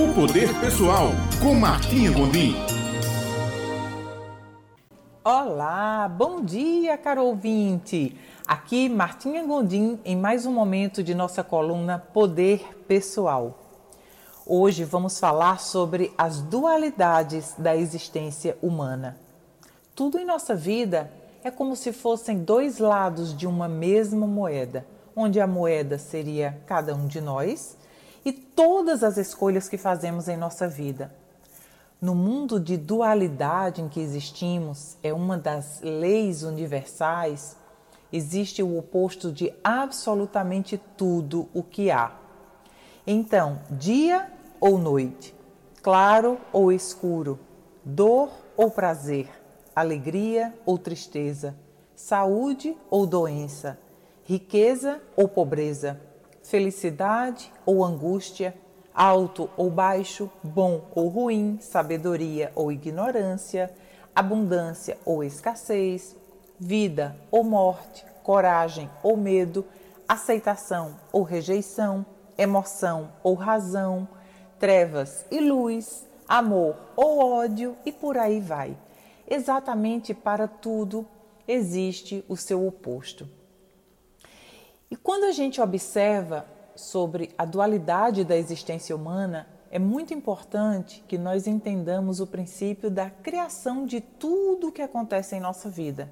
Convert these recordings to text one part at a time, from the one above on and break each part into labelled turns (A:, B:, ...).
A: O Poder Pessoal, com Martinha Gondim.
B: Olá, bom dia, caro ouvinte. Aqui Martinha Gondim em mais um momento de nossa coluna Poder Pessoal. Hoje vamos falar sobre as dualidades da existência humana. Tudo em nossa vida é como se fossem dois lados de uma mesma moeda, onde a moeda seria cada um de nós e todas as escolhas que fazemos em nossa vida. No mundo de dualidade em que existimos, é uma das leis universais, existe o oposto de absolutamente tudo o que há. Então, dia ou noite, claro ou escuro, dor ou prazer, alegria ou tristeza, saúde ou doença, riqueza ou pobreza felicidade ou angústia, alto ou baixo, bom ou ruim, sabedoria ou ignorância, abundância ou escassez, vida ou morte, coragem ou medo, aceitação ou rejeição, emoção ou razão, trevas e luz, amor ou ódio e por aí vai. Exatamente para tudo existe o seu oposto. E quando a gente observa sobre a dualidade da existência humana, é muito importante que nós entendamos o princípio da criação de tudo o que acontece em nossa vida.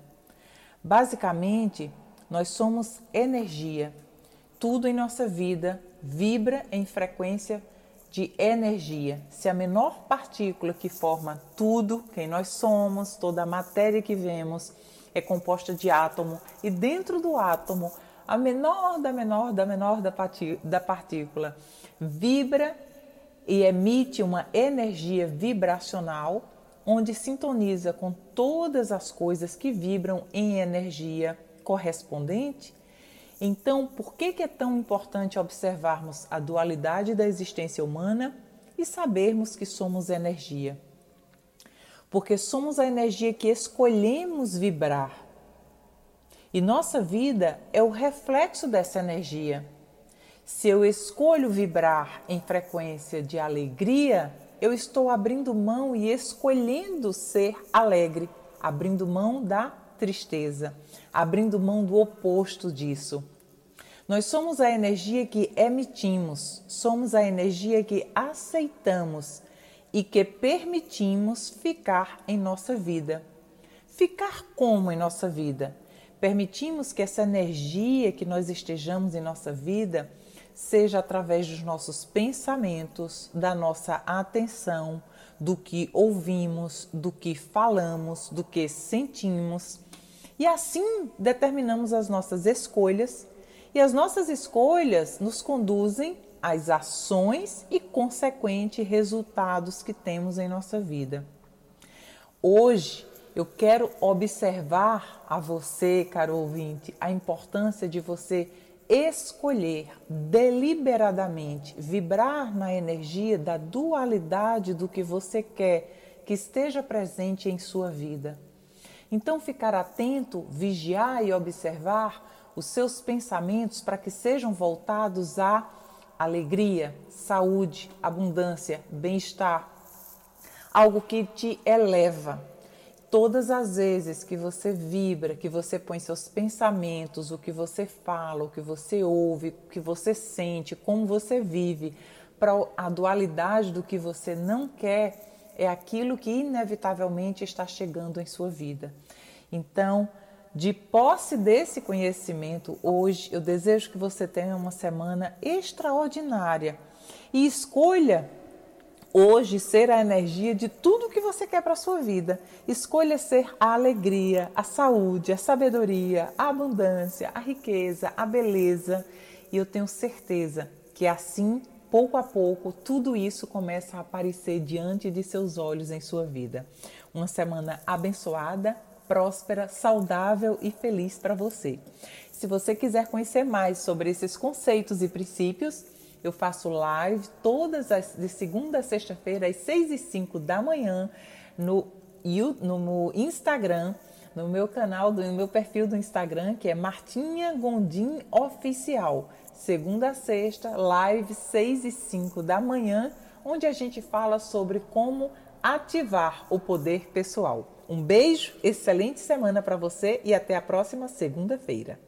B: Basicamente, nós somos energia. Tudo em nossa vida vibra em frequência de energia. Se a menor partícula que forma tudo, quem nós somos, toda a matéria que vemos, é composta de átomo, e dentro do átomo a menor da menor da menor da partícula vibra e emite uma energia vibracional onde sintoniza com todas as coisas que vibram em energia correspondente. Então, por que, que é tão importante observarmos a dualidade da existência humana e sabermos que somos energia? Porque somos a energia que escolhemos vibrar e nossa vida é o reflexo dessa energia. Se eu escolho vibrar em frequência de alegria, eu estou abrindo mão e escolhendo ser alegre, abrindo mão da tristeza, abrindo mão do oposto disso. Nós somos a energia que emitimos, somos a energia que aceitamos e que permitimos ficar em nossa vida. Ficar como em nossa vida? Permitimos que essa energia que nós estejamos em nossa vida seja através dos nossos pensamentos, da nossa atenção, do que ouvimos, do que falamos, do que sentimos. E assim determinamos as nossas escolhas, e as nossas escolhas nos conduzem às ações e consequentes resultados que temos em nossa vida. Hoje, eu quero observar a você, caro ouvinte, a importância de você escolher deliberadamente vibrar na energia da dualidade do que você quer que esteja presente em sua vida. Então, ficar atento, vigiar e observar os seus pensamentos para que sejam voltados à alegria, saúde, abundância, bem-estar, algo que te eleva todas as vezes que você vibra, que você põe seus pensamentos, o que você fala, o que você ouve, o que você sente, como você vive, para a dualidade do que você não quer, é aquilo que inevitavelmente está chegando em sua vida. Então, de posse desse conhecimento, hoje eu desejo que você tenha uma semana extraordinária e escolha Hoje, ser a energia de tudo que você quer para a sua vida. Escolha ser a alegria, a saúde, a sabedoria, a abundância, a riqueza, a beleza. E eu tenho certeza que assim, pouco a pouco, tudo isso começa a aparecer diante de seus olhos em sua vida. Uma semana abençoada, próspera, saudável e feliz para você. Se você quiser conhecer mais sobre esses conceitos e princípios, eu faço live todas as de segunda a sexta-feira às 6 e 5 da manhã no, no Instagram, no meu canal, no meu perfil do Instagram, que é Martinha Gondim Oficial. segunda a sexta, live 6 e 5 da manhã, onde a gente fala sobre como ativar o poder pessoal. Um beijo, excelente semana para você e até a próxima segunda-feira.